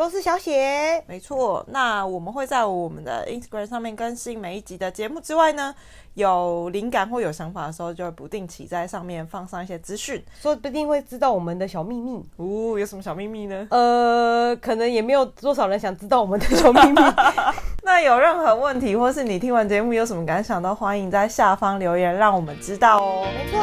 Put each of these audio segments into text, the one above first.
都是小写，没错。那我们会在我们的 Instagram 上面更新每一集的节目之外呢，有灵感或有想法的时候，就会不定期在上面放上一些资讯，说不定会知道我们的小秘密。哦，有什么小秘密呢？呃，可能也没有多少人想知道我们的小秘密。那有任何问题，或是你听完节目有什么感想，都欢迎在下方留言，让我们知道哦。没错，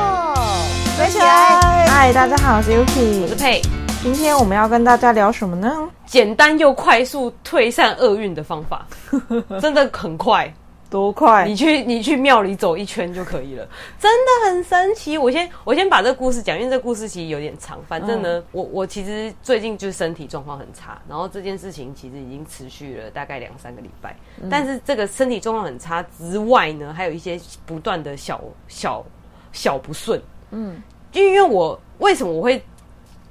追起来！嗨，大家好，我是 Yuki，我是佩。今天我们要跟大家聊什么呢？简单又快速退散厄运的方法，真的很快，多快？你去你去庙里走一圈就可以了，真的很神奇。我先我先把这个故事讲，因为这个故事其实有点长。反正呢，嗯、我我其实最近就是身体状况很差，然后这件事情其实已经持续了大概两三个礼拜。嗯、但是这个身体状况很差之外呢，还有一些不断的小小小不顺。嗯，就因为我为什么我会？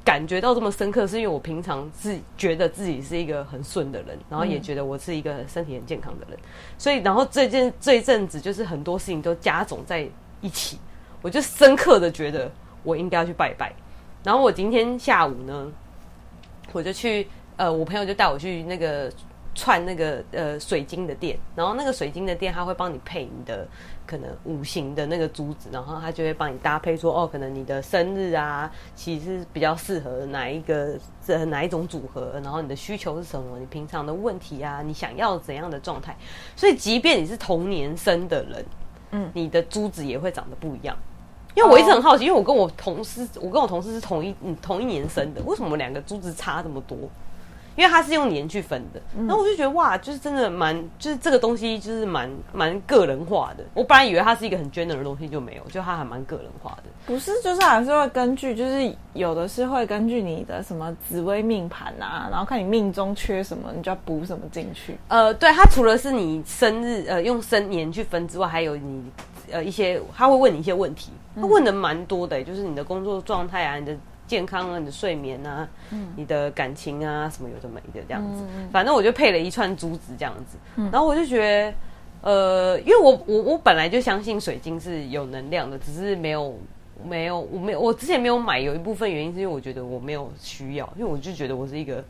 感觉到这么深刻，是因为我平常是觉得自己是一个很顺的人，然后也觉得我是一个身体很健康的人，所以然后这件这一阵子就是很多事情都加总在一起，我就深刻的觉得我应该要去拜拜。然后我今天下午呢，我就去呃，我朋友就带我去那个串那个呃水晶的店，然后那个水晶的店他会帮你配你的。可能五行的那个珠子，然后他就会帮你搭配说，哦，可能你的生日啊，其实是比较适合哪一个这哪一种组合，然后你的需求是什么，你平常的问题啊，你想要怎样的状态，所以即便你是同年生的人，嗯，你的珠子也会长得不一样。因为我一直很好奇，因为我跟我同事，我跟我同事是同一嗯同一年生的，为什么两个珠子差这么多？因为它是用年去分的，然后我就觉得哇，就是真的蛮，就是这个东西就是蛮蛮个人化的。我本来以为它是一个很 general 的东西，就没有，就它还蛮个人化的。不是，就是还是会根据，就是有的是会根据你的什么紫微命盘啊，然后看你命中缺什么，你就要补什么进去。呃，对，它除了是你生日呃用生年去分之外，还有你呃一些他会问你一些问题，他问的蛮多的，就是你的工作状态啊，你的。健康啊，你的睡眠啊，嗯、你的感情啊，什么有的没的这样子。嗯、反正我就配了一串珠子这样子，嗯、然后我就觉得，呃，因为我我我本来就相信水晶是有能量的，只是没有没有我没有我之前没有买，有一部分原因是因为我觉得我没有需要，因为我就觉得我是一个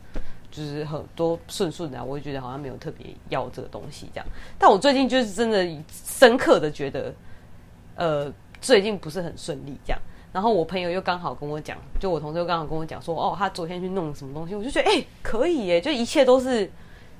就是很多顺顺的，我就觉得好像没有特别要这个东西这样。但我最近就是真的深刻的觉得，呃，最近不是很顺利这样。然后我朋友又刚好跟我讲，就我同事又刚好跟我讲说，哦，他昨天去弄什么东西，我就觉得，哎、欸，可以耶，就一切都是，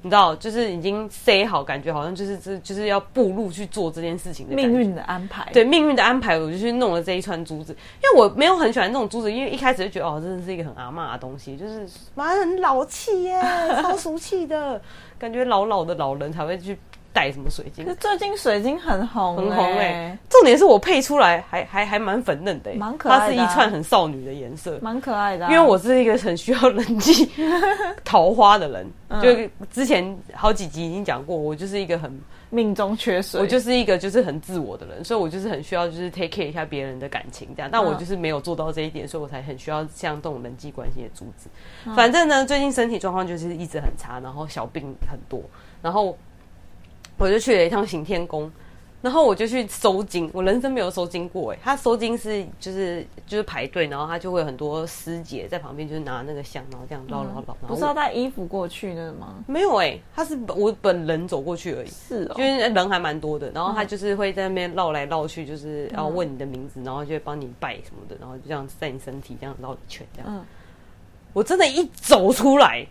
你知道，就是已经塞好，感觉好像就是这就是要步入去做这件事情的命运的安排。对，命运的安排，我就去弄了这一串珠子，因为我没有很喜欢那种珠子，因为一开始就觉得，哦，真的是一个很阿嬷的东西，就是妈很老气耶，超俗气的感觉，老老的老人才会去。带什么水晶？最近水晶很红，很红哎、欸！重点是我配出来还还还蛮粉嫩的、欸，蛮可爱的、啊。它是一串很少女的颜色，蛮可爱的、啊。因为我是一个很需要人际 桃花的人，嗯、就之前好几集已经讲过，我就是一个很命中缺水，我就是一个就是很自我的人，所以我就是很需要就是 take care 一下别人的感情这样。但我就是没有做到这一点，所以我才很需要像这种人际关系的珠子。嗯、反正呢，最近身体状况就是一直很差，然后小病很多，然后。我就去了一趟行天宫，然后我就去收金。我人生没有收金过哎，他收金是就是就是排队，然后他就会有很多师姐在旁边，就是拿那个香，然后这样绕绕绕。不是要带衣服过去的吗？没有哎，他是我本人走过去而已。是哦，因为人还蛮多的，然后他就是会在那边绕来绕去，就是要问你的名字，然后就会帮你拜什么的，然后就这样在你身体这样绕一圈这样。嗯，我真的，一走出来。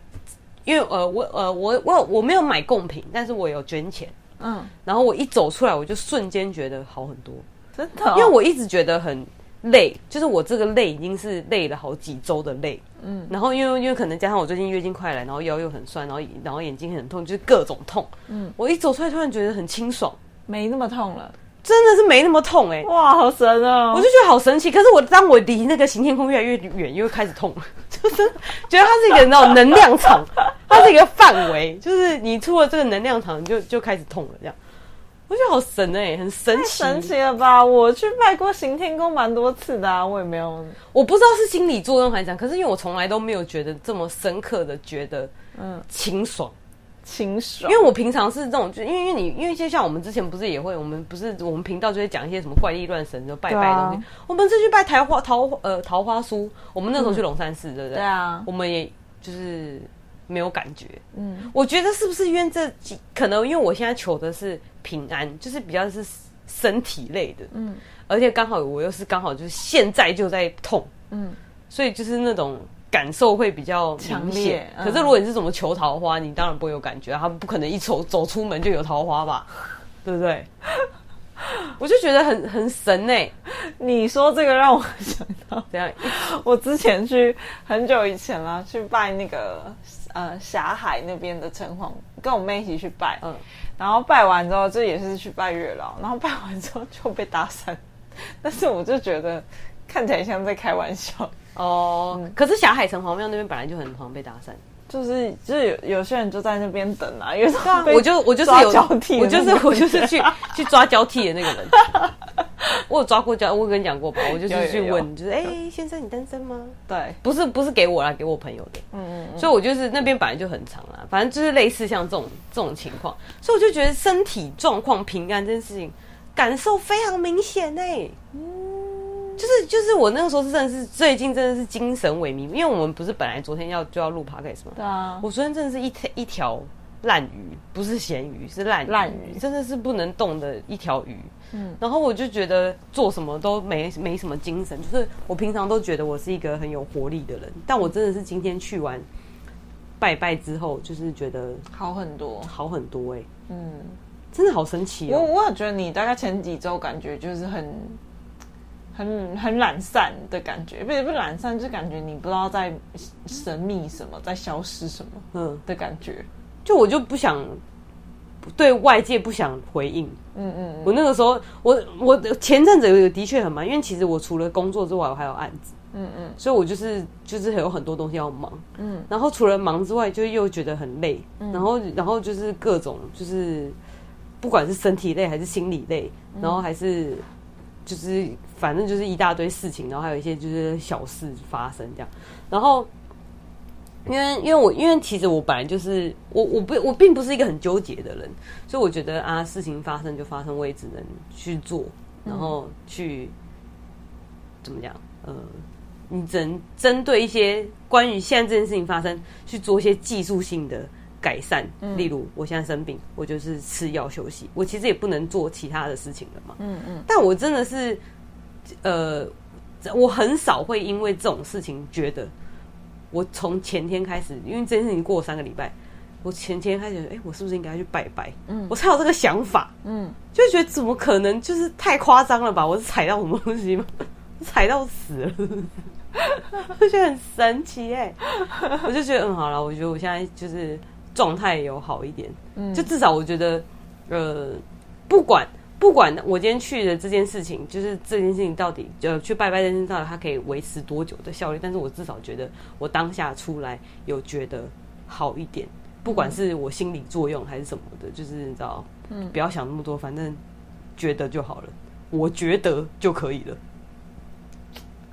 因为呃我呃我我我没有买贡品，但是我有捐钱，嗯，然后我一走出来，我就瞬间觉得好很多，真的、哦，因为我一直觉得很累，就是我这个累已经是累了好几周的累，嗯，然后因为因为可能加上我最近月经快来，然后腰又很酸，然后然后眼睛很痛，就是各种痛，嗯，我一走出来突然觉得很清爽，没那么痛了。真的是没那么痛哎、欸！哇，好神啊！我就觉得好神奇。可是我当我离那个行天宫越来越远，又开始痛了，就是觉得它是一个那种能量场，它是一个范围，就是你出了这个能量场就就开始痛了这样。我觉得好神哎、欸，很神奇，神奇了吧？我去拜过行天宫蛮多次的啊，我也没有，我不知道是心理作用还是怎样，可是因为我从来都没有觉得这么深刻的觉得，嗯，清爽，清爽。因为我平常是这种，就因为因为你，因为就像我们之前不是也会，我们不是我们频道就会讲一些什么怪力乱神就拜拜的东西。啊、我们这去拜桃花桃呃桃花酥，我们那时候去龙山寺，嗯、对不对？对啊，我们也就是。没有感觉，嗯，我觉得是不是因为这几可能因为我现在求的是平安，就是比较是身体类的，嗯，而且刚好我又是刚好就是现在就在痛，嗯，所以就是那种感受会比较强烈。可是如果你是怎么求桃花，你当然不会有感觉，他们不可能一走走出门就有桃花吧，对不对？我就觉得很很神哎！你说这个让我想到怎样？我之前去很久以前啦，去拜那个。呃，霞海那边的城隍，跟我妹一起去拜，嗯，然后拜完之后，这也是去拜月老，然后拜完之后就被搭讪，但是我就觉得看起来像在开玩笑哦。嗯、可是霞海城隍庙那边本来就很常被搭讪，就是就是有有些人就在那边等啊，因为我就我就是有交替，我就是我就是去去抓交替的那个人。我有抓过交，我跟你讲过吧？我就是去问，就是哎、欸，先生你单身吗？对，不是不是给我啦，给我朋友的。嗯嗯，嗯所以我就是那边本来就很长啦，反正就是类似像这种这种情况，所以我就觉得身体状况平安这件事情感受非常明显呢、欸。嗯，就是就是我那个时候是真的是最近真的是精神萎靡，因为我们不是本来昨天要就要录 podcast 吗？对啊，我昨天真的是一条一条烂鱼，不是咸鱼，是烂烂鱼，真的是不能动的一条鱼。嗯，然后我就觉得做什么都没没什么精神，就是我平常都觉得我是一个很有活力的人，但我真的是今天去完拜拜之后，就是觉得好很多，好很多哎、欸，嗯，真的好神奇哦。我我也觉得你大概前几周感觉就是很很很懒散的感觉，不是不懒散，就感觉你不知道在神秘什么，在消失什么，嗯。的感觉，就我就不想。对外界不想回应，嗯嗯，我那个时候，我我前阵子有的确很忙，因为其实我除了工作之外，我还有案子，嗯嗯，所以我就是就是有很多东西要忙，嗯，然后除了忙之外，就又觉得很累，然后然后就是各种就是不管是身体累还是心理累，然后还是就是反正就是一大堆事情，然后还有一些就是小事发生这样，然后。因为，因为我，因为其实我本来就是我，我不，我并不是一个很纠结的人，所以我觉得啊，事情发生就发生，我也只能去做，然后去怎么讲？呃，你只能针对一些关于现在这件事情发生，去做一些技术性的改善。例如，我现在生病，我就是吃药休息，我其实也不能做其他的事情了嘛。嗯嗯。但我真的是，呃，我很少会因为这种事情觉得。我从前天开始，因为这件事情过了三个礼拜，我前天开始，哎、欸，我是不是应该去拜拜？嗯，我才有这个想法，嗯，就觉得怎么可能，就是太夸张了吧？我是踩到什么东西吗？踩到死了，我觉得很神奇哎、欸，我就觉得嗯，好了，我觉得我现在就是状态有好一点，嗯，就至少我觉得，呃，不管。不管我今天去的这件事情，就是这件事情到底就去拜拜这件事情到底它可以维持多久的效率，但是我至少觉得我当下出来有觉得好一点，不管是我心理作用还是什么的，就是你知道，嗯，不要想那么多，反正觉得就好了，我觉得就可以了。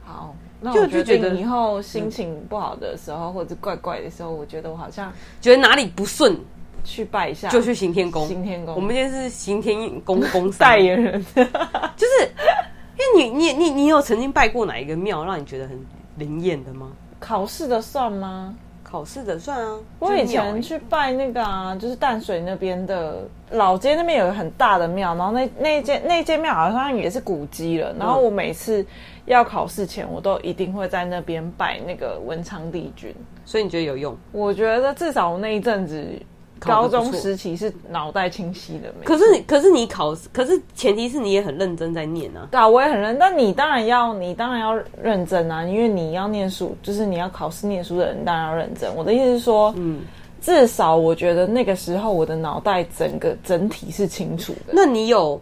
好，那我就觉得以后心情不好的时候，或者怪怪的时候，我觉得我好像觉得哪里不顺。去拜一下，就去行天宫。行天宫，我们今天是行天宫宫代言人，就是因为你你你你有曾经拜过哪一个庙让你觉得很灵验的吗？考试的算吗？考试的算啊。我以前去拜那个啊，就是淡水那边的老街那边有个很大的庙，然后那那间那间庙好像也是古迹了。然后我每次要考试前，我都一定会在那边拜那个文昌帝君。所以你觉得有用？我觉得至少我那一阵子。高中时期是脑袋清晰的，可是你，可是你考，可是前提是你也很认真在念啊。对啊，我也很认真，但你当然要，你当然要认真啊，因为你要念书，就是你要考试念书的人当然要认真。我的意思是说，嗯，至少我觉得那个时候我的脑袋整个整体是清楚的。那你有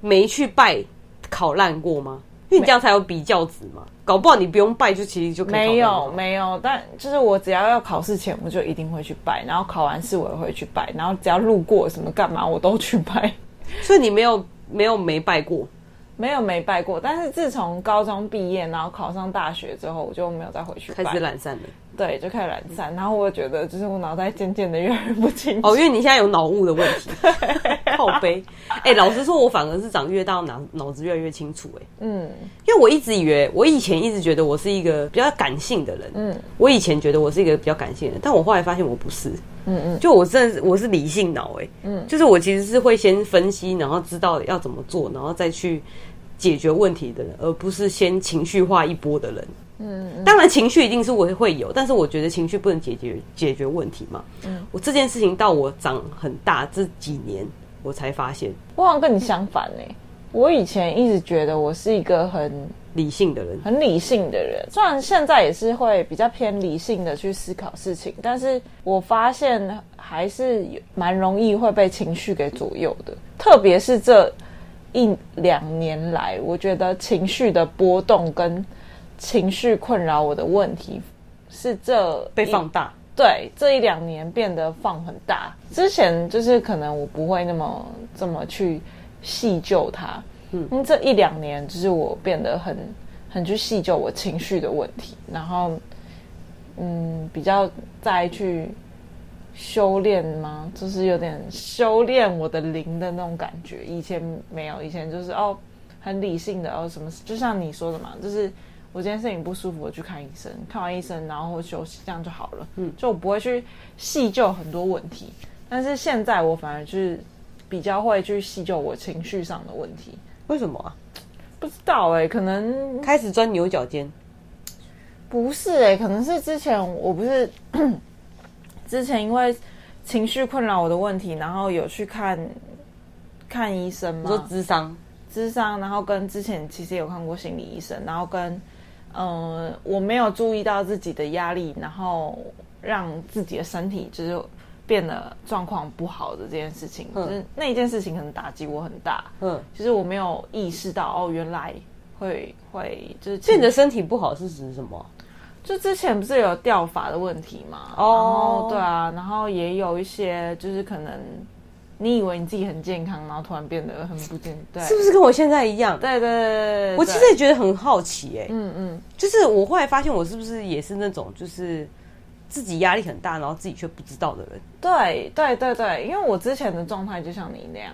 没去拜考烂过吗？因为你这样才有比较值嘛。搞不好你不用拜，就其实就可以考。没有没有，但就是我只要要考试前，我就一定会去拜，然后考完试我也会去拜，然后只要路过什么干嘛，我都去拜。所以你没有没有没拜过。没有没拜过，但是自从高中毕业，然后考上大学之后，我就没有再回去拜。开始懒散了。对，就开始懒散。然后我觉得，就是我脑袋渐渐的越来越不清楚。哦，因为你现在有脑雾的问题，靠背。哎，老实说，我反而是长越大，脑脑子越来越清楚。哎，嗯，因为我一直以为，我以前一直觉得我是一个比较感性的人。嗯，我以前觉得我是一个比较感性的人，但我后来发现我不是。嗯嗯，就我真的我是理性脑。哎，嗯，就是我其实是会先分析，然后知道要怎么做，然后再去。解决问题的人，而不是先情绪化一波的人。嗯，嗯，当然情绪一定是我会有，但是我觉得情绪不能解决解决问题嘛。嗯，我这件事情到我长很大这几年，我才发现，我好像跟你相反呢、欸。我以前一直觉得我是一个很理性的人，很理性的人。虽然现在也是会比较偏理性的去思考事情，但是我发现还是蛮容易会被情绪给左右的，特别是这。一两年来，我觉得情绪的波动跟情绪困扰我的问题是这被放大。对，这一两年变得放很大。之前就是可能我不会那么这么去细究它，嗯，因为这一两年就是我变得很很去细究我情绪的问题，然后嗯，比较再去。修炼吗？就是有点修炼我的灵的那种感觉。以前没有，以前就是哦，很理性的哦，什么就像你说的嘛，就是我今天身体不舒服，我去看医生，看完医生然后休息，这样就好了。嗯，就我不会去细究很多问题。但是现在我反而就是比较会去细究我情绪上的问题。为什么啊？不知道哎、欸，可能开始钻牛角尖。不是哎、欸，可能是之前我不是。之前因为情绪困扰我的问题，然后有去看看医生嘛，做咨商，智商，然后跟之前其实有看过心理医生，然后跟嗯、呃，我没有注意到自己的压力，然后让自己的身体就是变得状况不好的这件事情，嗯、就是那一件事情可能打击我很大，嗯，其实我没有意识到哦，原来会会就是，所以你的身体不好是指什么？就之前不是有掉发的问题吗？哦，对啊，然后也有一些就是可能你以为你自己很健康，然后突然变得很不健康，对，是不是跟我现在一样？对对对对，我其实也觉得很好奇哎，嗯嗯，就是我后来发现我是不是也是那种就是自己压力很大，然后自己却不知道的人？对对对对，因为我之前的状态就像你那样，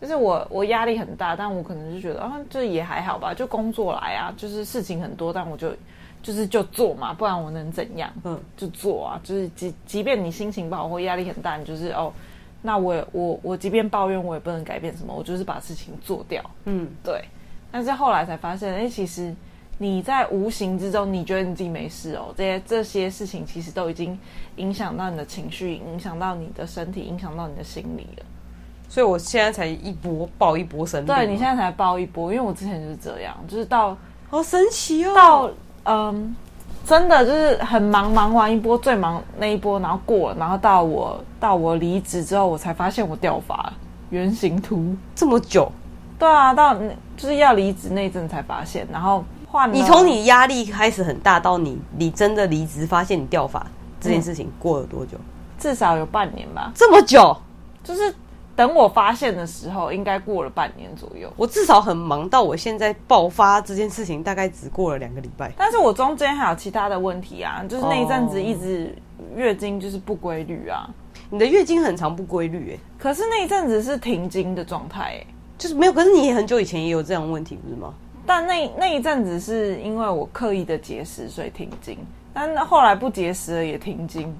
就是我我压力很大，但我可能就觉得啊，这也还好吧，就工作来啊，就是事情很多，但我就。就是就做嘛，不然我能怎样？嗯，就做啊。就是即即便你心情不好或压力很大，你就是哦，那我我我即便抱怨，我也不能改变什么，我就是把事情做掉。嗯，对。但是后来才发现，哎、欸，其实你在无形之中，你觉得你自己没事哦，这些这些事情其实都已经影响到你的情绪，影响到你的身体，影响到你的心理了。所以我现在才一波爆一波生病。对，你现在才爆一波，因为我之前就是这样，就是到好神奇哦，到。嗯，真的就是很忙，忙完一波最忙那一波，然后过了，然后到我到我离职之后，我才发现我掉发，圆形秃这么久。对啊，到就是要离职那阵才发现，然后换了。你从你压力开始很大到你你真的离职发现你掉发这件事情过了多久？嗯，至少有半年吧。这么久，就是。等我发现的时候，应该过了半年左右。我至少很忙，到我现在爆发这件事情，大概只过了两个礼拜。但是我中间还有其他的问题啊，就是那一阵子一直月经就是不规律啊。你的月经很长不规律哎，可是那一阵子是停经的状态哎，就是没有。可是你很久以前也有这样问题不是吗？但那那一阵子是因为我刻意的节食，所以停经。但后来不节食了也停经。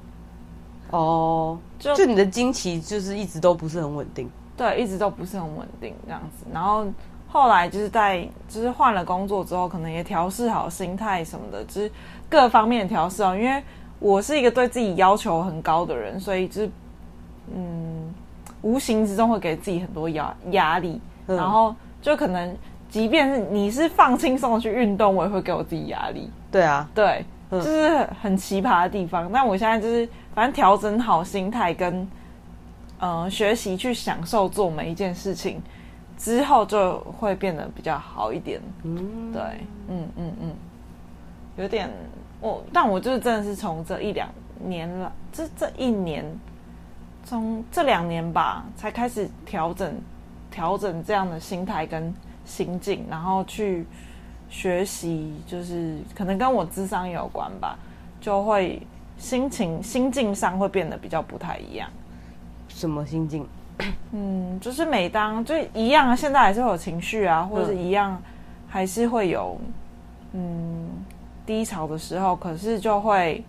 哦，就就你的经期就是一直都不是很稳定，对，一直都不是很稳定这样子。然后后来就是在就是换了工作之后，可能也调试好心态什么的，就是各方面调试哦。因为我是一个对自己要求很高的人，所以就是嗯，无形之中会给自己很多压压力。然后就可能即便是你是放轻松的去运动，我也会给我自己压力。对啊，对，就是很奇葩的地方。那我现在就是。反正调整好心态跟，嗯，学习去享受做每一件事情之后，就会变得比较好一点。嗯，对，嗯嗯嗯，有点我，但我就是真的是从这一两年了，这这一年，从这两年吧，才开始调整调整这样的心态跟心境，然后去学习，就是可能跟我智商有关吧，就会心情心境上会变得比较不太一样。什么心境？嗯，就是每当就一样啊，现在还是会有情绪啊，或者是一样还是会有嗯低潮的时候，可是就会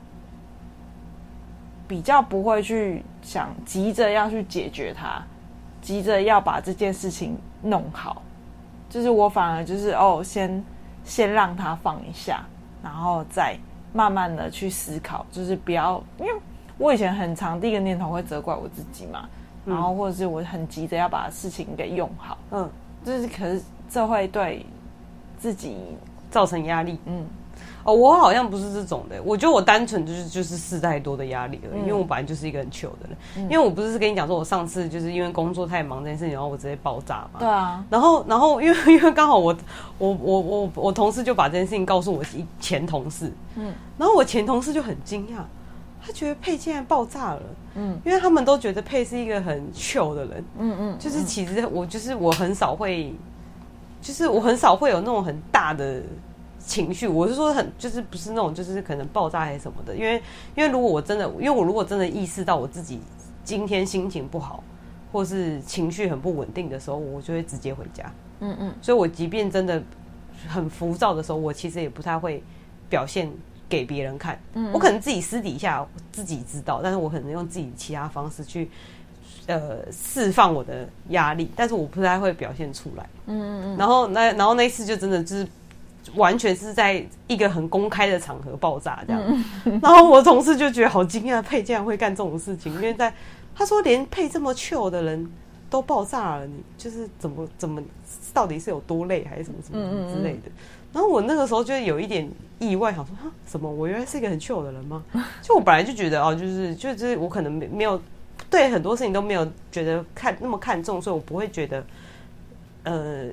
比较不会去想急着要去解决它，急着要把这件事情弄好，就是我反而就是哦，先先让它放一下，然后再慢慢的去思考，就是不要，因为我以前很长第一个念头会责怪我自己嘛。然后，或者是我很急着要把事情给用好，嗯，就是可是这会对自己造成压力，嗯，哦，我好像不是这种的，我觉得我单纯就是就是事太多的压力而已，嗯，因为我本来就是一个很糗的人，嗯，因为我不是跟你讲说，我上次就是因为工作太忙这件事情，然后我直接爆炸嘛，对啊，然后然后 因为因为刚好我我我我我同事就把这件事情告诉我前同事，嗯，然后我前同事就很惊讶。他觉得佩竟然爆炸了，嗯，因为他们都觉得佩是一个很 chill 的人，嗯嗯，就是其实我就是我很少会，就是我很少会有那种很大的情绪，我是说很就是不是那种就是可能爆炸还是什么的，因为因为如果我真的，因为我如果真的意识到我自己今天心情不好，或是情绪很不稳定的时候，我就会直接回家，嗯嗯，所以我即便真的很浮躁的时候，我其实也不太会表现。给别人看，嗯我可能自己私底下自己知道，但是我可能用自己其他方式去，呃，释放我的压力，但是我不太会表现出来。嗯嗯嗯。然后那然后那一次就真的就是完全是在一个很公开的场合爆炸这样，然后我同事就觉得好惊讶，佩竟然会干这种事情，因为在他说连佩这么 chill 的人都爆炸了，你就是怎么怎么到底是有多累还是什么什么之类的。然后我那个时候就有一点意外，想说哈，什么？我原来是一个很 chill 的人吗？就我本来就觉得哦，就是就是我可能没没有对很多事情都没有觉得看那么看重，所以我不会觉得呃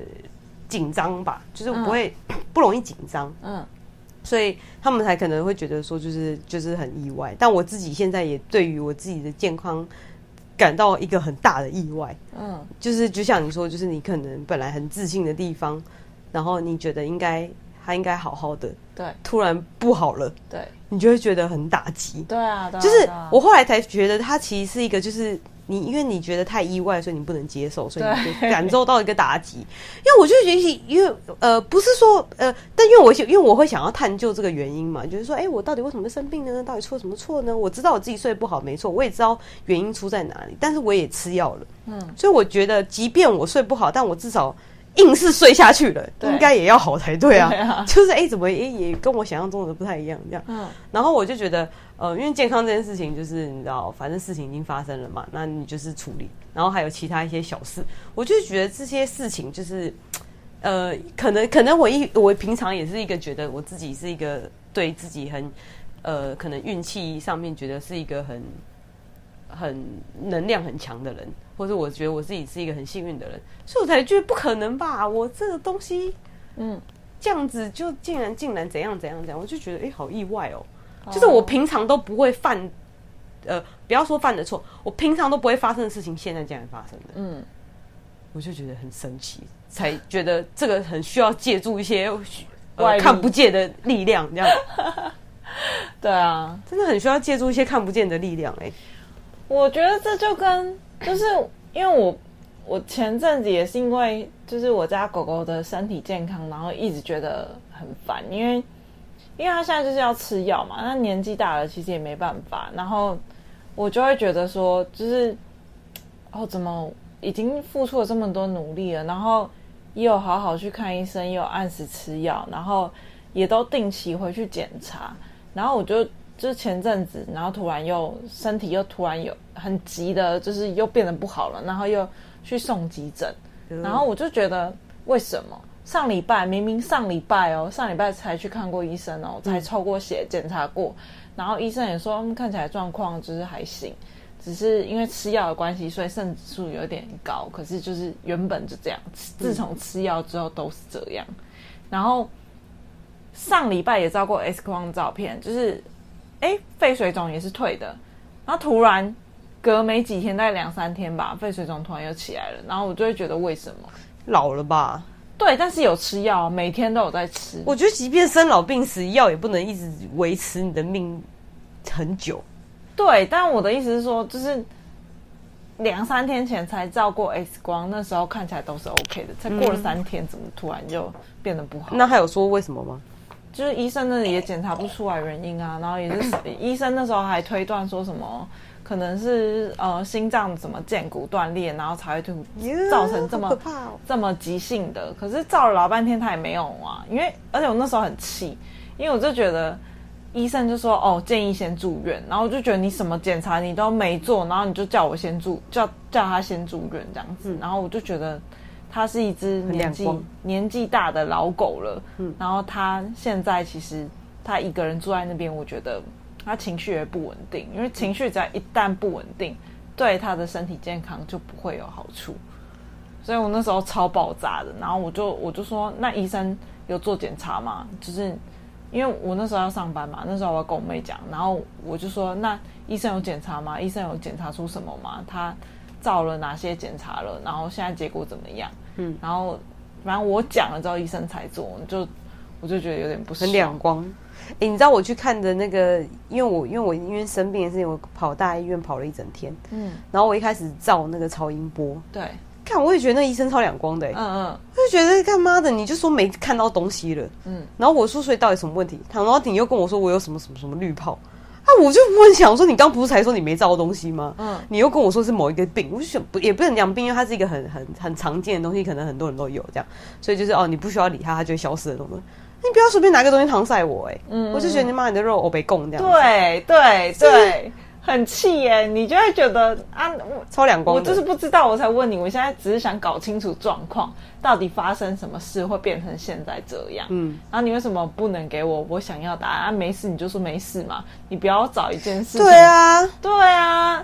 紧张吧，就是不会、嗯、不容易紧张，嗯，所以他们才可能会觉得说就是就是很意外。但我自己现在也对于我自己的健康感到一个很大的意外，嗯，就是就像你说，就是你可能本来很自信的地方。然后你觉得应该他应该好好的，对，突然不好了，对，你就会觉得很打击，对啊，就是我后来才觉得他其实是一个，就是你因为你觉得太意外，所以你不能接受，所以你就感受到一个打击。因为我就觉得，因为呃，不是说呃，但因为我因为我会想要探究这个原因嘛，就是说，哎，我到底为什么会生病呢？到底出了什么错呢？我知道我自己睡不好，没错，我也知道原因出在哪里，但是我也吃药了，嗯，所以我觉得，即便我睡不好，但我至少。硬是睡下去了，应该也要好才对啊。就是哎、欸，怎么也也跟我想象中的不太一样这样。嗯，然后我就觉得，呃，因为健康这件事情，就是你知道，反正事情已经发生了嘛，那你就是处理。然后还有其他一些小事，我就觉得这些事情就是，呃，可能可能我一我平常也是一个觉得我自己是一个对自己很，呃，可能运气上面觉得是一个很。很能量很强的人，或者我觉得我自己是一个很幸运的人，所以我才觉得不可能吧？我这个东西，嗯，这样子就竟然竟然怎样怎样怎样，我就觉得哎、欸，好意外哦！就是我平常都不会犯，呃，不要说犯的错，我平常都不会发生的事情，现在竟然发生了，嗯，我就觉得很神奇，才觉得这个很需要借助一些、呃、看不见的力量，这样，对啊，真的很需要借助一些看不见的力量、欸，哎。我觉得这就跟就是因为我我前阵子也是因为就是我家狗狗的身体健康，然后一直觉得很烦，因为因为他现在就是要吃药嘛，那年纪大了其实也没办法，然后我就会觉得说就是哦，怎么已经付出了这么多努力了，然后也有好好去看医生，也有按时吃药，然后也都定期回去检查，然后我就。就是前阵子，然后突然又身体又突然有很急的，就是又变得不好了，然后又去送急诊，然后我就觉得为什么上礼拜明明上礼拜哦，上礼拜才去看过医生哦，才抽过血检查过，然后医生也说，嗯，看起来状况就是还行，只是因为吃药的关系，所以肾指数有点高，可是就是原本就这样，自从吃药之后都是这样，然后上礼拜也照过 X 光照片，就是。哎，肺水肿也是退的，然后突然隔没几天，大概两三天吧，肺水肿突然又起来了，然后我就会觉得为什么？老了吧？对，但是有吃药，每天都有在吃。我觉得即便生老病死，药也不能一直维持你的命很久。对，但我的意思是说，就是两三天前才照过 X 光，那时候看起来都是 OK 的，才过了三天，怎么突然就变得不好？那还有说为什么吗？就是医生那里也检查不出来原因啊，然后也是 医生那时候还推断说什么，可能是呃心脏什么荐骨断裂，然后才会就造成这么、yeah, 哦、这么急性的。可是照了老半天他也没有啊，因为而且我那时候很气，因为我就觉得医生就说哦建议先住院，然后我就觉得你什么检查你都没做，然后你就叫我先住叫叫他先住院这样子，嗯、然后我就觉得。他是一只年纪年纪大的老狗了，嗯，然后他现在其实他一个人住在那边，我觉得他情绪也不稳定，因为情绪只要一旦不稳定，对他的身体健康就不会有好处，所以我那时候超爆炸的，然后我就我就说，那医生有做检查吗？就是因为我那时候要上班嘛，那时候我要跟我妹讲，然后我就说，那医生有检查吗？医生有检查出什么吗？他照了哪些检查了？然后现在结果怎么样？嗯，然后反正我讲了之后，医生才做，就我就觉得有点不是很两光。哎，你知道我去看的那个，因为我因为我因为生病的事情，我跑大医院跑了一整天。嗯，然后我一开始照那个超音波，对，看我也觉得那医生超两光的，嗯嗯，我就觉得干妈的，你就说没看到东西了，嗯，然后我说所以到底什么问题？然后你又跟我说我有什么什么什么绿泡。啊，我就问想说，你刚不是才说你没照东西吗？嗯，你又跟我说是某一个病，我就想不也不能讲病，因为它是一个很很很常见的东西，可能很多人都有这样，所以就是哦，你不需要理它，它就会消失的东西。你不要随便拿个东西搪塞我，哎，嗯，我就觉得你妈你的肉我被供这样。对对对。很气耶，你就会觉得啊，超两光，我就是不知道，我才问你。我现在只是想搞清楚状况，到底发生什么事会变成现在这样？嗯，然后你为什么不能给我我想要答案？啊，没事你就说没事嘛，你不要找一件事。对啊，对啊，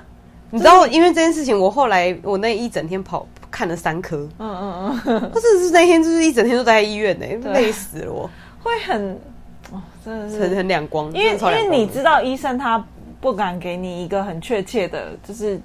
你知道，因为这件事情，我后来我那一整天跑看了三科，嗯嗯嗯，或者是那天就是一整天都在医院呢，累死了我，会很哦，真的是很很两光，因为因为你知道医生他。不敢给你一个很确切的，就是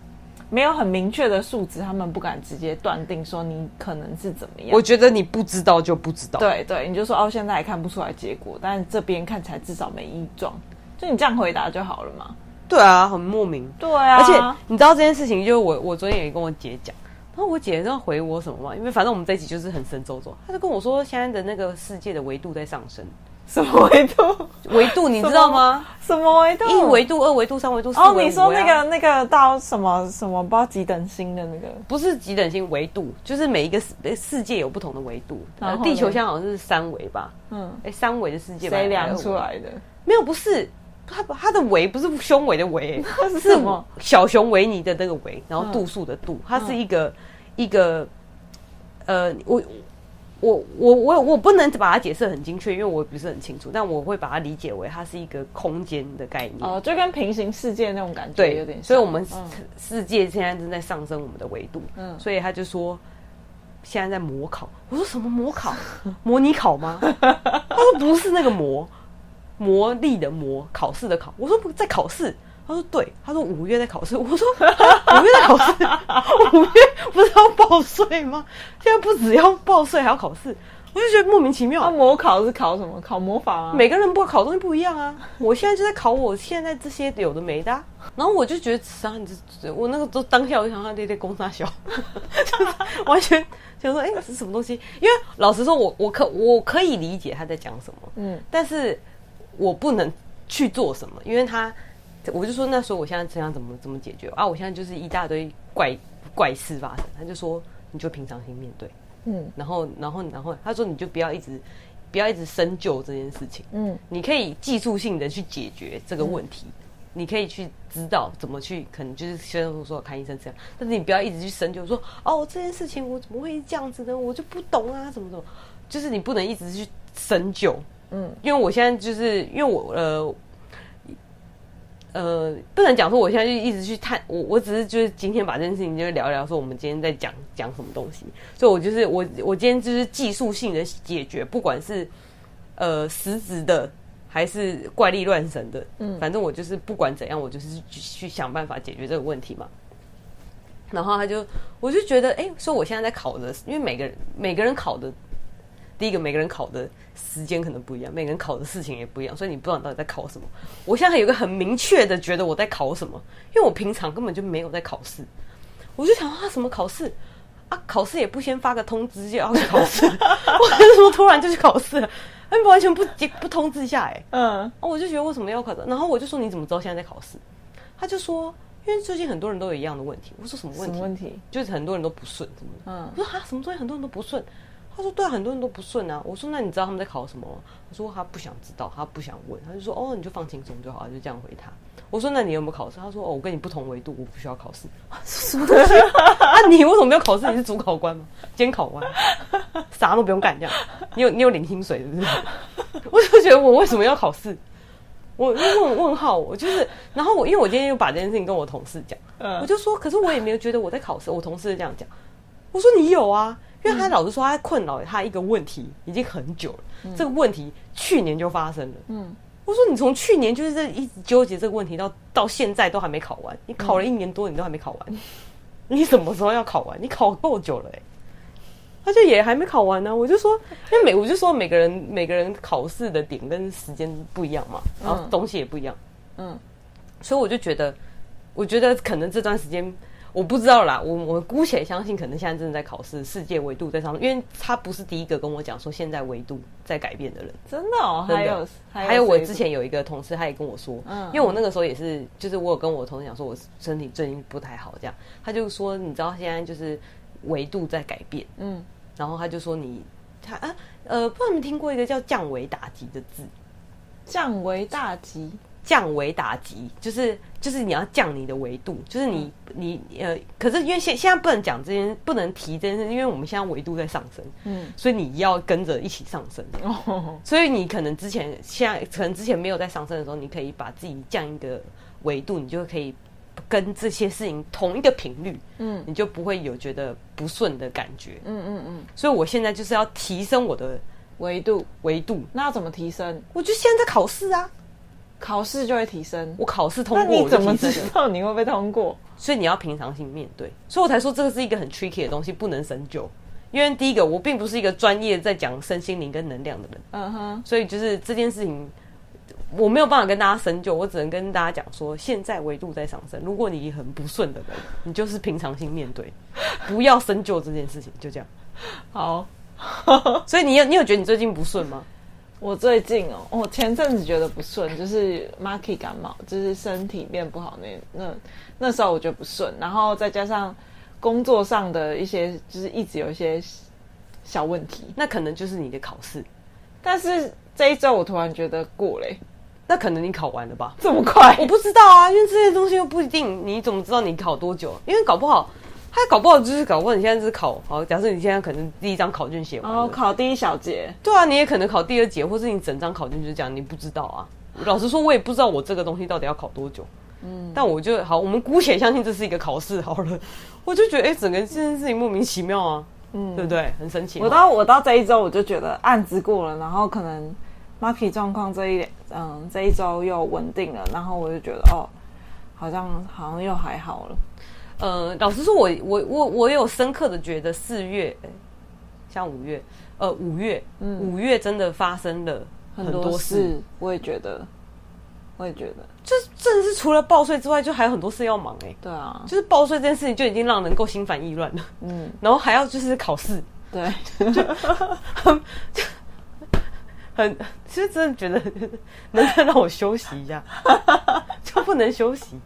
没有很明确的数值，他们不敢直接断定说你可能是怎么样。我觉得你不知道就不知道。对对，你就说哦，现在还看不出来结果，但是这边看起来至少没异状，就你这样回答就好了嘛。对啊，很莫名。对啊，而且你知道这件事情，就是我我昨天也跟我姐讲，然后我姐知道回我什么嘛？因为反正我们在一起就是很神周周，她就跟我说现在的那个世界的维度在上升。什么维度？维度你知道吗？什么维度？一维度、二维度、三维度、四维度。哦，你说那个那个到什么什么不知道几等星的那个？不是几等星维度，就是每一个世世界有不同的维度。然后地球现在好像是三维吧？嗯，哎，三维的世界谁量出来的？没有，不是，它它的维不是胸围的围，是什么？小熊维尼的那个维，然后度数的度，它是一个一个呃，我。我我我我不能把它解释很精确，因为我不是很清楚，但我会把它理解为它是一个空间的概念哦，就跟平行世界那种感觉对有点像。所以我们世界现在正在上升我们的维度，嗯，所以他就说现在在模考。我说什么模考？模拟考吗？他说不是那个模，魔力的魔，考试的考。我说不在考试。他说对，他说五月在考试。我说五月在考试，五月不是要报税吗？现在不只要报税，还要考试，我就觉得莫名其妙。那模考是考什么？考魔法吗？每个人不考东西不一样啊。我现在就在考我现在这些有的没的，然后我就觉得，啊，你这我那个都当下我就想他那些公三小，就是完全想说，哎，这是什么东西？因为老实说，我我可我可以理解他在讲什么，嗯，但是我不能去做什么，因为他。我就说那时候我现在这样怎么怎么解决？啊？我现在就是一大堆怪怪事发生，他就说你就平常心面对，嗯，然后然后然后他说你就不要一直不要一直深究这件事情，嗯，你可以技术性的去解决这个问题，嗯、你可以去知道怎么去，可能就是先说说看医生这样，但是你不要一直去深究说哦这件事情我怎么会这样子呢？我就不懂啊，怎么怎么，就是你不能一直去深究，嗯，因为我现在就是因为我呃。呃，不能讲说我现在就一直去探我，我只是就是今天把这件事情就聊一聊，说我们今天在讲讲什么东西，所以我就是我我今天就是技术性的解决，不管是呃实质的还是怪力乱神的，嗯，反正我就是不管怎样，我就是去，去想办法解决这个问题嘛。然后他就，我就觉得，哎，说我现在在考的，因为每个人每个人考的，第一个每个人考的时间可能不一样，每个人考的事情也不一样，所以你不知道你到底在考什么。我现在有一个很明确的觉得我在考什么，因为我平常根本就没有在考试，我就想啊，什么考试啊？考试也不先发个通知就要去考试，我为什么突然就去考试了？他们完全不不通知一下，哎，嗯，啊我就觉得为什么要考的？然后我就说你怎么知道现在在考试？他就说。因为最近很多人都有一样的问题，我说什么问题？什么问题？就是很多人都不顺，什么的。嗯，我说啊，什么东西很多人都不顺？他说对啊，很多人都不顺啊。我说那你知道他们在考什么？他说他不想知道，他不想问。他就说哦，你就放轻松就好，就这样回他。我说那你有没有考试？他说哦，我跟你不同维度，我不需要考试。什么东西 啊？你为什么没有考试？你是主考官吗？监考官？啥都不用干这样？你有你有领薪水是不是？我就觉得我为什么要考试？我问问号，我就是，然后我因为我今天又把这件事情跟我同事讲，嗯、我就说，可是我也没有觉得我在考试，我同事是这样讲，我说你有啊，因为他老是说他困扰他一个问题已经很久了，嗯、这个问题去年就发生了，嗯，我说你从去年就是在一直纠结这个问题到到现在都还没考完，你考了一年多你都还没考完，嗯、你什么时候要考完？你考够久了哎、欸。他就也还没考完呢、啊，我就说，因为每我就说每个人每个人考试的点跟时间不一样嘛，然后东西也不一样，嗯，所以我就觉得，我觉得可能这段时间我不知道啦，我我姑且相信，可能现在正在考试，世界维度在上面，因为他不是第一个跟我讲说现在维度在改变的人，真的哦，还有还有我之前有一个同事，他也跟我说，嗯，因为我那个时候也是，就是我有跟我同事讲说我身体最近不太好，这样，他就说你知道现在就是维度在改变，嗯。然后他就说你，他啊呃，不知道你们听过一个叫降维打击的字，降维打击，降维打击就是就是你要降你的维度，就是你、嗯、你呃，可是因为现现在不能讲这件，不能提这件事，因为我们现在维度在上升，嗯，所以你要跟着一起上升，哦，所以你可能之前现在可能之前没有在上升的时候，你可以把自己降一个维度，你就可以。跟这些事情同一个频率，嗯，你就不会有觉得不顺的感觉，嗯嗯嗯。所以我现在就是要提升我的维度，维度。那要怎么提升？我就现在在考试啊，考试就会提升。我考试通过，那你怎么知道你会不会通过？所以你要平常心面对。所以我才说这个是一个很 tricky 的东西，不能深究。因为第一个，我并不是一个专业在讲身心灵跟能量的人，嗯哼。所以就是这件事情。我没有办法跟大家深究，我只能跟大家讲说，现在维度在上升。如果你很不顺的人，你就是平常心面对，不要深究这件事情，就这样。好，所以你有你有觉得你最近不顺吗？我最近哦，我前阵子觉得不顺，就是 Marky 感冒，就是身体变不好那那那时候我觉得不顺，然后再加上工作上的一些，就是一直有一些小问题，那可能就是你的考试。但是这一周我突然觉得过嘞。那可能你考完了吧？这么快？我不知道啊，因为这些东西又不一定。你怎么知道你考多久？因为搞不好，他搞不好就是搞不好。你现在是考好，假设你现在可能第一张考卷写完，哦，考第一小节。对啊，你也可能考第二节，或是你整张考卷就是这样，你不知道啊。老实说，我也不知道我这个东西到底要考多久。嗯，但我就好，我们姑且相信这是一个考试好了。我就觉得，哎、欸，整个这件事情莫名其妙啊，嗯，对不对？很神奇。我到我到这一周，我就觉得案子过了，然后可能。Marky 状况这一点，嗯，这一周又稳定了，然后我就觉得哦，好像好像又还好了。呃，老实说我，我我我我有深刻的觉得四月，像五月，呃，五月，嗯，五月真的发生了很多事，我也觉得，我也觉得，就真的是除了报税之外，就还有很多事要忙哎、欸。对啊，就是报税这件事情就已经让人够心烦意乱了，嗯，然后还要就是考试，对，就。很，其实真的觉得能不能让我休息一下，就不能休息？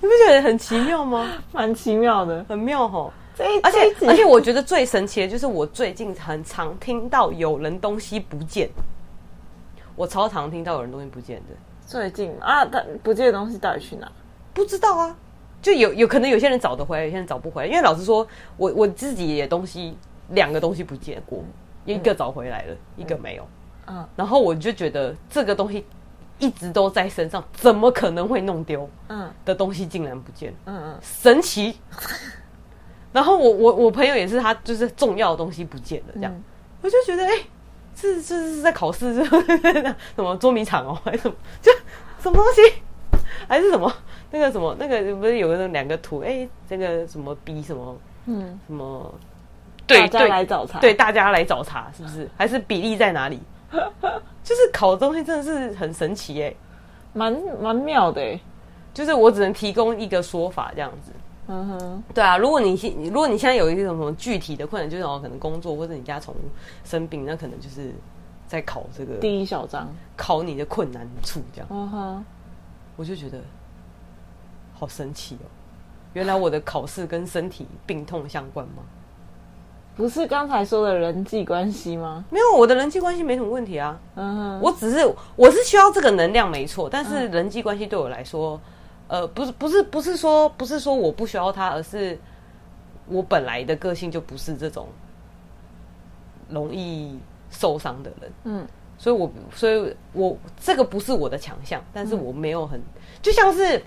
你不觉得很奇妙吗？蛮奇妙的，很妙吼。这一而且而且，我觉得最神奇的就是我最近很常听到有人东西不见，我超常听到有人东西不见的。最近啊，他不见的东西到底去哪？不知道啊，就有有可能有些人找得回来，有些人找不回来。因为老实说，我我自己也东西两个东西不见过，一个找回来了，嗯、一个没有。嗯，然后我就觉得这个东西一直都在身上，怎么可能会弄丢？嗯，的东西竟然不见，嗯嗯，神奇。然后我我我朋友也是，他就是重要的东西不见了，这样，嗯、我就觉得，哎，这这是在考试，是 什么捉迷藏哦，还是什么？就什么东西？还是什么？那个什么，那个不是有个那两个图？哎、欸，这个什么 B 什么，嗯，什么？对，大家来找茬，对，大家来找茬，是不是？还是比例在哪里？就是考的东西真的是很神奇哎，蛮蛮妙的哎。就是我只能提供一个说法这样子。嗯哼，对啊，如果你现如果你现在有一些什么具体的困难，就是哦可能工作或者你家宠物生病，那可能就是在考这个第一小章，考你的困难处这样。嗯哼，我就觉得好神奇哦，原来我的考试跟身体病痛相关吗？不是刚才说的人际关系吗？没有，我的人际关系没什么问题啊。嗯，我只是我是需要这个能量没错，但是人际关系对我来说。呃，不是，不是，不是说，不是说我不需要他，而是我本来的个性就不是这种容易受伤的人。嗯，所以我，所以我这个不是我的强项，但是我没有很，就像是，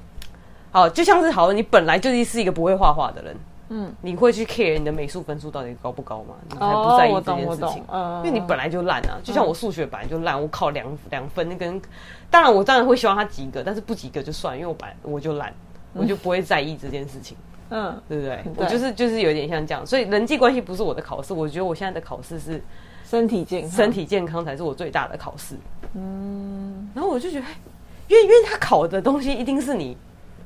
好，就像是好，你本来就是一个不会画画的人。嗯，你会去 care 你的美术分数到底高不高吗？你才不在意这件事情，嗯，因为你本来就烂啊。就像我数学本来就烂，我考两两分跟，当然我当然会希望他及格，但是不及格就算，因为我本来我就烂，我就不会在意这件事情。嗯，对不对？我就是就是有点像这样，所以人际关系不是我的考试，我觉得我现在的考试是身体健康，身体健康才是我最大的考试。嗯，然后我就觉得，因为因为他考的东西一定是你。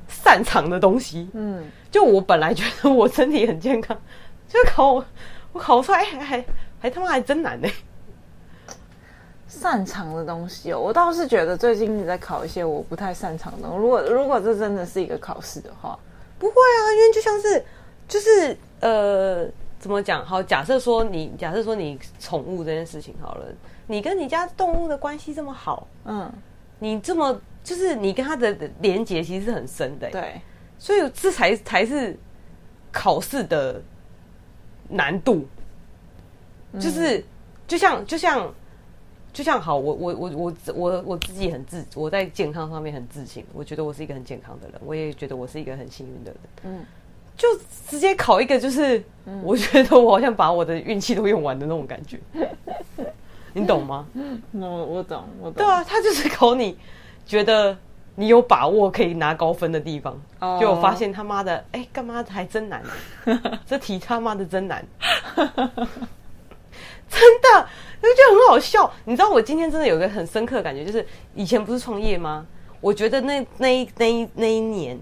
擅长的东西，嗯，就我本来觉得我身体很健康，就考我，我考出来还还还他妈还真难呢。擅长的东西哦，我倒是觉得最近你在考一些我不太擅长的。如果如果这真的是一个考试的话，不会啊，因为就像是就是呃，怎么讲？好，假设说你假设说你宠物这件事情好了，你跟你家动物的关系这么好，嗯，你这么。就是你跟他的连结其实是很深的，欸，对，所以这才才是考试的难度。嗯、就是就像就像就像好，我我我我我我自己很自，我在健康上面很自信，我觉得我是一个很健康的人，我也觉得我是一个很幸运的人。嗯，就直接考一个，就是、嗯、我觉得我好像把我的运气都用完的那种感觉，你懂吗？我我懂，我懂。对啊，他就是考你。觉得你有把握可以拿高分的地方，就、oh. 我发现他妈的，哎、欸，干嘛还真难，这题他妈的真难，真的，就觉得很好笑。你知道我今天真的有一个很深刻的感觉，就是以前不是创业吗？我觉得那那一那一那一年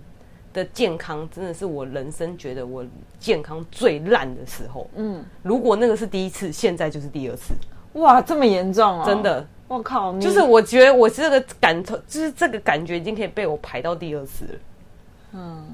的健康，真的是我人生觉得我健康最烂的时候。嗯，如果那个是第一次，现在就是第二次。哇，这么严重啊、哦！真的。我靠！就是我觉得我这个感头，就是这个感觉已经可以被我排到第二次了。嗯，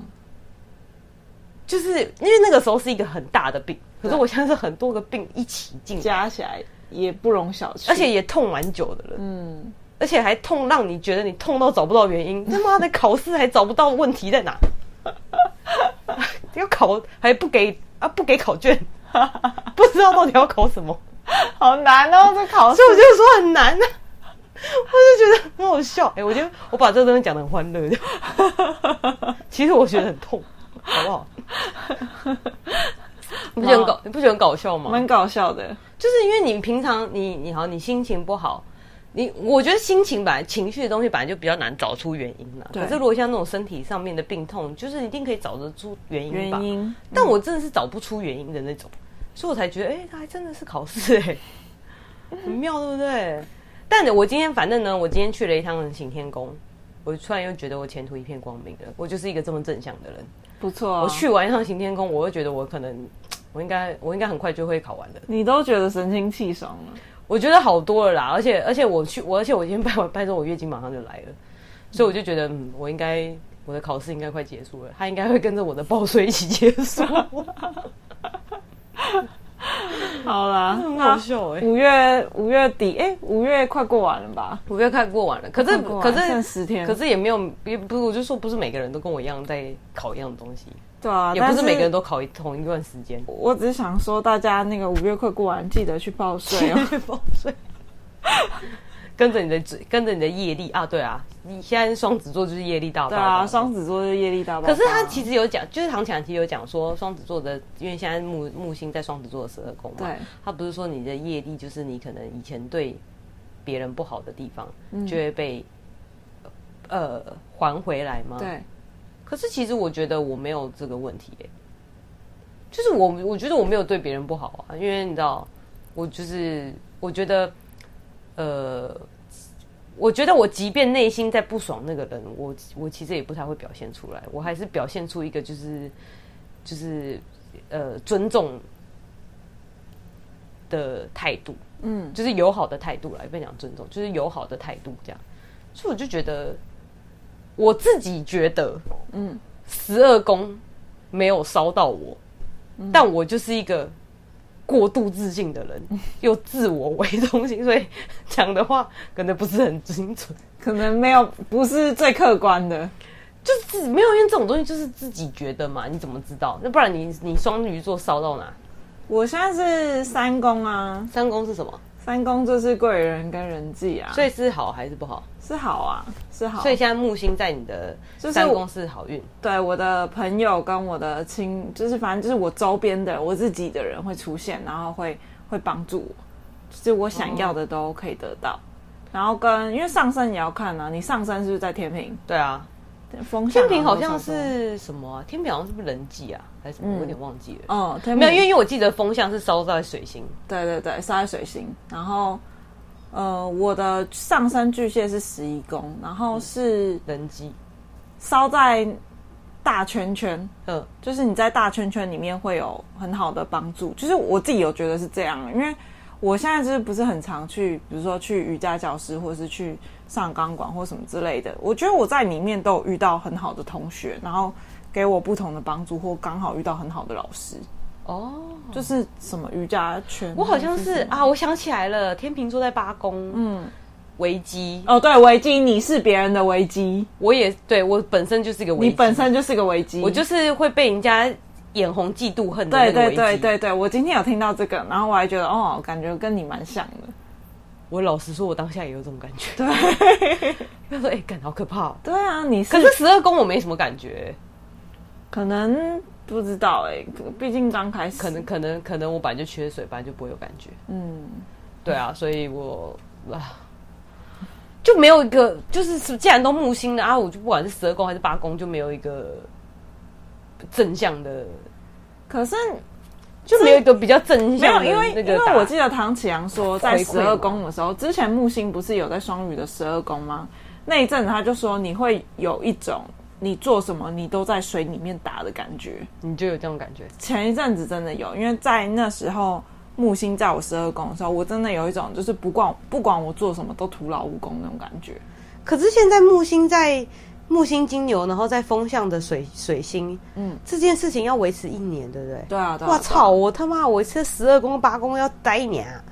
就是因为那个时候是一个很大的病，可是我现在是很多个病一起进，加起来也不容小觑，而且也痛蛮久的了。嗯，而且还痛让你觉得你痛到找不到原因。他妈的，考试还找不到问题在哪？要考还不给啊？不给考卷，不知道到底要考什么。好难哦，这考试，所以我就说很难呢、啊，我就觉得很好笑。哎、欸，我觉得我把这个东西讲的很欢乐，其实我觉得很痛，好不好？你不觉得很搞？你不觉得很搞笑吗？蛮搞笑的，就是因为你平常你你好，你心情不好，你我觉得心情本来情绪的东西本来就比较难找出原因了。对可是如果像那种身体上面的病痛，就是一定可以找得出原因吧？原因。嗯、但我真的是找不出原因的那种。所以我才觉得，哎、欸，他还真的是考试哎，很妙，对不对？但我今天反正呢，我今天去了一趟行天宫，我突然又觉得我前途一片光明了。我就是一个这么正向的人，不错、啊。我去完一趟行天宫，我会觉得我可能，我应该，我应该很快就会考完了。你都觉得神清气爽了？我觉得好多了啦，而且而且我去，我而且我今天拜完拜之后，我月经马上就来了，所以我就觉得，嗯，我应该我的考试应该快结束了，他应该会跟着我的报税一起结束。好啦，很好笑哎！五月五月底，哎，五月快过完了吧？五月快过完了，可是可是剩十天，可是也没有，也不是，我就说不是每个人都跟我一样在考一样的东西，对啊，也不是每个人都考一同一段时间。我只是想说，大家那个五月快过完，记得去报税哦，去报税。跟着你的跟着你的业力啊，对啊，你现在双子座就是业力大爆发。对啊，双子座就是业力大爆发。可是他其实有讲，就是唐强其实有讲说，双子座的，因为现在木木星在双子座的十二宫嘛，对，他不是说你的业力就是你可能以前对别人不好的地方，就会被、嗯、呃还回来吗？对，可是其实我觉得我没有这个问题耶，就是我我觉得我没有对别人不好啊，因为你知道，我就是我觉得，呃，我觉得我即便内心在不爽那个人，我我其实也不太会表现出来，我还是表现出一个就是就是呃尊重的态度，嗯，就是友好的态度来，不讲尊重，就是友好的态度这样，所以我就觉得。我自己觉得，嗯，十二宫没有烧到我，嗯，但我就是一个过度自信的人，嗯，又自我为中心，所以讲的话可能不是很精准，可能没有不是最客观的，就是没有，因为这种东西就是自己觉得嘛，你怎么知道？那不然你你双鱼座烧到哪？我现在是三宫啊，三宫是什么？三宫就是贵人跟人际啊，所以是好还是不好？是好啊，是好。所以现在木星在你的三宫是好运。对，我的朋友跟我的亲，就是反正就是我周边的我自己的人会出现，然后会会帮助我，就是我想要的都可以得到。哦、然后跟因为上升也要看啊，你上升是不是在天平？对啊。天平好像是什么、啊？天平好像是不是人际啊，还是什么？我有点忘记了。嗯，嗯没有，因为因为我记得风向是烧在水星。对对对，烧在水星。然后，呃，我的上升巨蟹是十一宫，然后是人际，烧在大圈圈。嗯，就是你在大圈圈里面会有很好的帮助。就是我自己有觉得是这样，因为我现在就是不是很常去，比如说去瑜伽教室，或者是去。上钢管或什么之类的，我觉得我在里面都有遇到很好的同学，然后给我不同的帮助，或刚好遇到很好的老师。哦，就是什么瑜伽圈，我好像是，是啊，我想起来了，天秤座在八宫，嗯，危机哦，对，危机，你是别人的危机，我也对我本身就是一个危机，你本身就是个危机，我就是会被人家眼红、嫉妒、恨的。对对对对对，我今天有听到这个，然后我还觉得哦，感觉跟你蛮像的。我老实说，我当下也有这种感觉。对，他说：“哎、欸，感好可怕。”对啊，你是可是十二宫我没什么感觉，可能不知道哎、欸，毕竟刚开始，可能可能可能我本来就缺水，本来就不会有感觉。嗯，对啊，所以我啊就没有一个，就是既然都木星的啊，我就不管是十二宫还是八宫，就没有一个正向的。可是。就没有一个比较正向的，没有，因为因为我记得唐启阳说，在十二宫的时候，之前木星不是有在双鱼的十二宫吗？那一阵子他就说，你会有一种你做什么你都在水里面打的感觉，你就有这种感觉。前一阵子真的有，因为在那时候木星在我十二宫的时候，我真的有一种就是不管不管我做什么都徒劳无功那种感觉。可是现在木星在。木星金牛，然后在风向的水水星，嗯，这件事情要维持一年，对不对？对啊，对啊。我操！我他妈，我这十二宫八宫要待一年啊！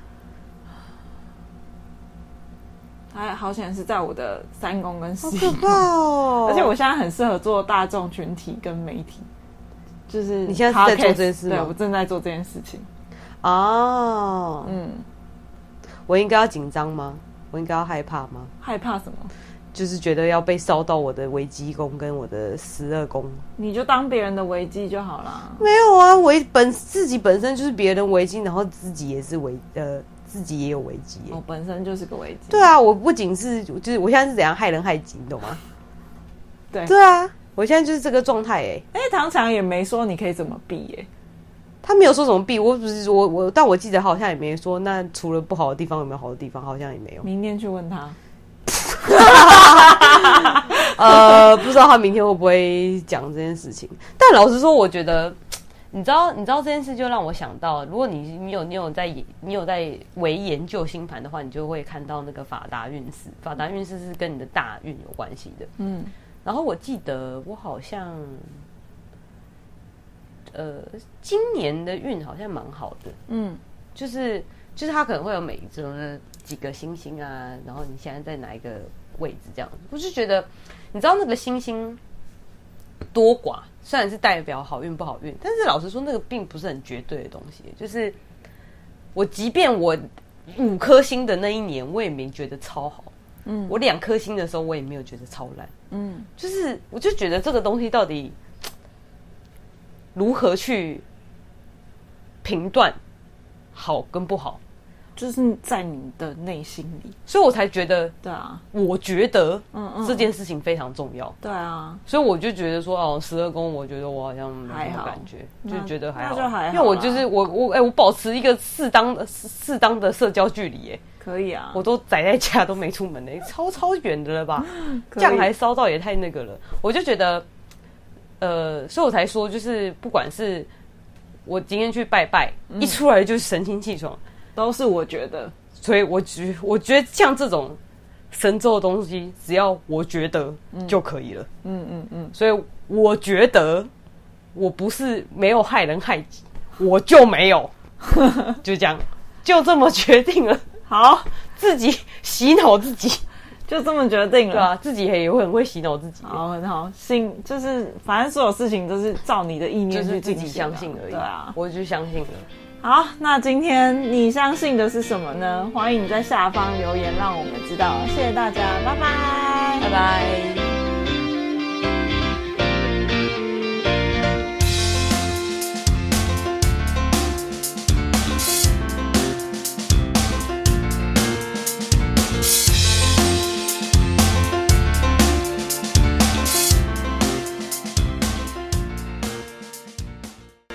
还好险是在我的三宫跟四宫，好可怕哦！而且我现在很适合做大众群体跟媒体，就是你现在是在做这件事吗？对，我正在做这件事情。哦，嗯，我应该要紧张吗？我应该要害怕吗？害怕什么？就是觉得要被烧到我的危机宫跟我的十二宫，你就当别人的危机就好了。没有啊，危本自己本身就是别人危机，然后自己也是危呃，自己也有危机。我本身就是个危机。对啊，我不仅是就是我现在是怎样害人害己，你懂吗？对对啊，我现在就是这个状态哎。哎，唐强也没说你可以怎么避哎，他没有说怎么避，我不是我我，但我记得好像也没说。那除了不好的地方有没有好的地方？好像也没有。明天去问他。呃，不知道他明天会不会讲这件事情。但老实说，我觉得，你知道，你知道这件事就让我想到，如果你你有你有在你有在为研究星盘的话，你就会看到那个法达运势。法达运势是跟你的大运有关系的。嗯，然后我记得我好像，呃，今年的运好像蛮好的。嗯，就是就是他可能会有每一周呢。几个星星啊，然后你现在在哪一个位置？这样子，我就觉得，你知道那个星星多寡，虽然是代表好运不好运，但是老实说，那个并不是很绝对的东西。就是我，即便我五颗星的那一年，我也没觉得超好。嗯，我两颗星的时候，我也没有觉得超烂。嗯，就是我就觉得这个东西到底如何去评断好跟不好？就是在你的内心里，所以我才觉得，对啊，我觉得，嗯嗯，这件事情非常重要，对啊，所以我就觉得说，哦，十二宫，我觉得我好像没什么感觉，就觉得还好，就还好，因为我就是我我哎，我保持一个适当的适当的社交距离，哎，可以啊，我都宅在家都没出门呢，超超远的了吧？这样还烧到也太那个了，我就觉得，呃，所以我才说，就是不管是我今天去拜拜，一出来就神清气爽。都是我觉得，所以我觉我觉得像这种神咒的东西，只要我觉得就可以了。嗯嗯嗯。所以我觉得我不是没有害人害己，我就没有，就这样，就这么决定了。好，自己洗脑自己，就这么决定了。对啊，自己也会很会洗脑自己。好，很好，信就是反正所有事情都是照你的意念去自己相信而已。对啊，我就相信了。好，那今天你相信的是什么呢？欢迎你在下方留言，让我们知道。谢谢大家，拜拜，拜拜。